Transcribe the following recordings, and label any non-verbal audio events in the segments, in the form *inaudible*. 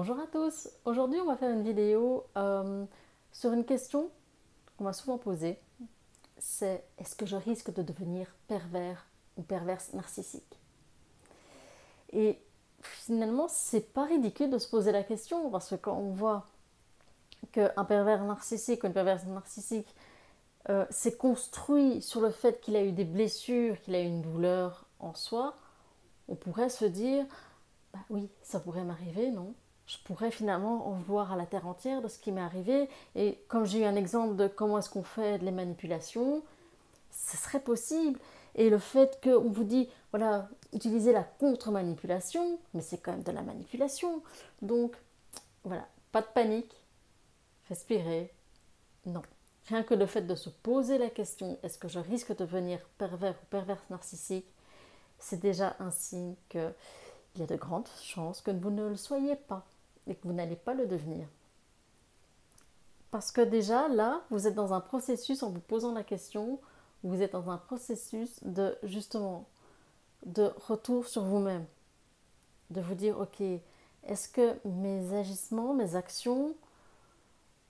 Bonjour à tous, aujourd'hui on va faire une vidéo euh, sur une question qu'on m'a souvent posée, c'est est-ce que je risque de devenir pervers ou perverse narcissique? Et finalement c'est pas ridicule de se poser la question parce que quand on voit qu'un pervers narcissique ou une perverse narcissique euh, s'est construit sur le fait qu'il a eu des blessures, qu'il a eu une douleur en soi, on pourrait se dire bah oui, ça pourrait m'arriver, non? Je pourrais finalement en vouloir à la terre entière de ce qui m'est arrivé. Et comme j'ai eu un exemple de comment est-ce qu'on fait les manipulations, ce serait possible. Et le fait qu'on vous dit, voilà, utilisez la contre-manipulation, mais c'est quand même de la manipulation. Donc, voilà, pas de panique, respirer, non. Rien que le fait de se poser la question, est-ce que je risque de devenir pervers ou perverse narcissique, c'est déjà un signe qu'il y a de grandes chances que vous ne le soyez pas et que vous n'allez pas le devenir. Parce que déjà, là, vous êtes dans un processus, en vous posant la question, vous êtes dans un processus de, justement, de retour sur vous-même. De vous dire, ok, est-ce que mes agissements, mes actions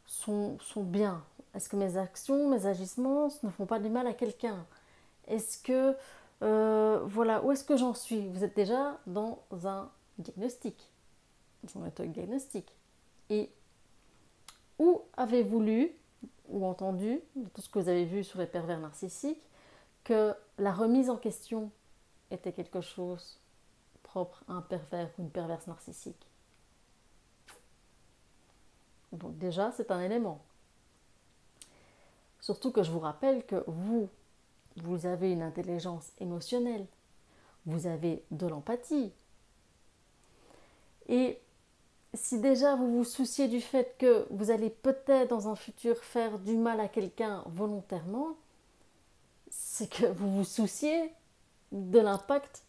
sont, sont bien? Est-ce que mes actions, mes agissements ne font pas du mal à quelqu'un? Est-ce que, euh, voilà, où est-ce que j'en suis? Vous êtes déjà dans un diagnostic son méthode diagnostic. Et où avez-vous lu ou entendu, de tout ce que vous avez vu sur les pervers narcissiques, que la remise en question était quelque chose propre à un pervers ou une perverse narcissique? Donc déjà, c'est un élément. Surtout que je vous rappelle que vous, vous avez une intelligence émotionnelle, vous avez de l'empathie. Et si déjà vous vous souciez du fait que vous allez peut-être dans un futur faire du mal à quelqu'un volontairement, c'est que vous vous souciez de l'impact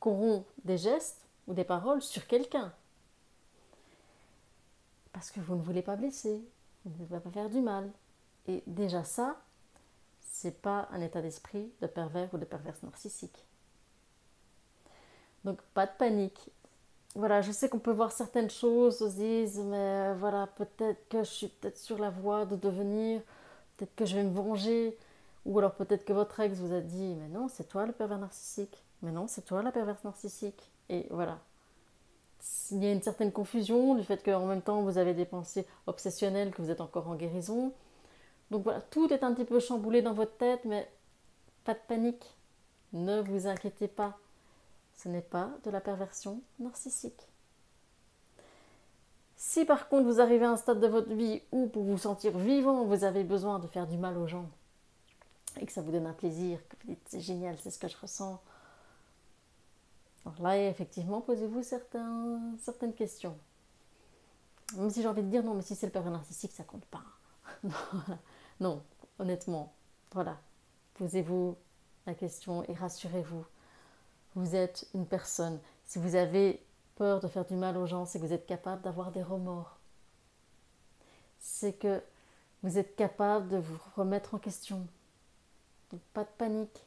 qu'auront des gestes ou des paroles sur quelqu'un. Parce que vous ne voulez pas blesser, vous ne voulez pas faire du mal. Et déjà ça, c'est pas un état d'esprit de pervers ou de perverse narcissique. Donc pas de panique, voilà, je sais qu'on peut voir certaines choses, on se mais voilà, peut-être que je suis peut-être sur la voie de devenir, peut-être que je vais me venger, ou alors peut-être que votre ex vous a dit, mais non, c'est toi le pervers narcissique, mais non, c'est toi la perverse narcissique, et voilà. Il y a une certaine confusion du fait qu'en même temps vous avez des pensées obsessionnelles, que vous êtes encore en guérison. Donc voilà, tout est un petit peu chamboulé dans votre tête, mais pas de panique, ne vous inquiétez pas. Ce n'est pas de la perversion narcissique. Si par contre vous arrivez à un stade de votre vie où pour vous sentir vivant, vous avez besoin de faire du mal aux gens et que ça vous donne un plaisir, que vous dites c'est génial, c'est ce que je ressens. Alors là, effectivement, posez-vous certaines questions. Même si j'ai envie de dire non, mais si c'est le pervers narcissique, ça compte pas. *laughs* non, honnêtement, voilà. Posez-vous la question et rassurez-vous vous êtes une personne. Si vous avez peur de faire du mal aux gens, c'est que vous êtes capable d'avoir des remords. C'est que vous êtes capable de vous remettre en question. Donc pas de panique.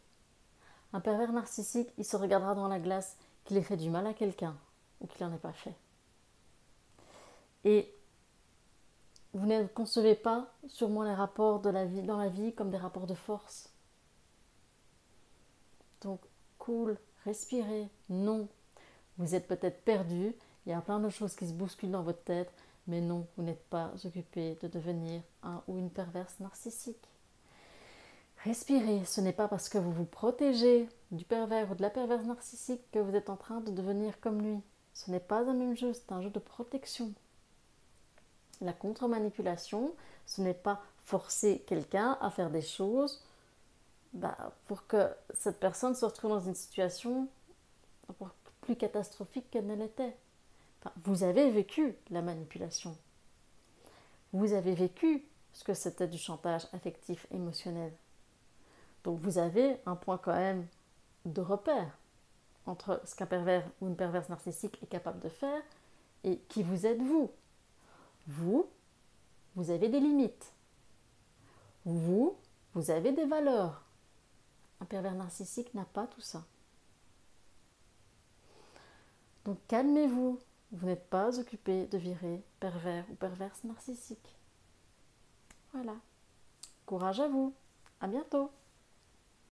Un pervers narcissique, il se regardera dans la glace qu'il ait fait du mal à quelqu'un ou qu'il n'en ait pas fait. Et vous ne concevez pas sûrement les rapports de la vie, dans la vie comme des rapports de force. Donc, cool, respirez. Non. Vous êtes peut-être perdu, il y a plein de choses qui se bousculent dans votre tête, mais non, vous n'êtes pas occupé de devenir un ou une perverse narcissique. Respirez, ce n'est pas parce que vous vous protégez du pervers ou de la perverse narcissique que vous êtes en train de devenir comme lui. Ce n'est pas un même jeu, c'est un jeu de protection. La contre-manipulation, ce n'est pas forcer quelqu'un à faire des choses bah, pour que cette personne se retrouve dans une situation plus catastrophique qu'elle ne l'était. vous avez vécu la manipulation. Vous avez vécu ce que c'était du chantage affectif émotionnel. Donc vous avez un point quand même de repère entre ce qu'un pervers ou une perverse narcissique est capable de faire et qui vous êtes vous. Vous, vous avez des limites. Vous, vous avez des valeurs. Un pervers narcissique n'a pas tout ça. Donc calmez-vous, Vous n'êtes pas occupé de virer pervers ou perverse narcissique. Voilà. Courage à vous. À bientôt.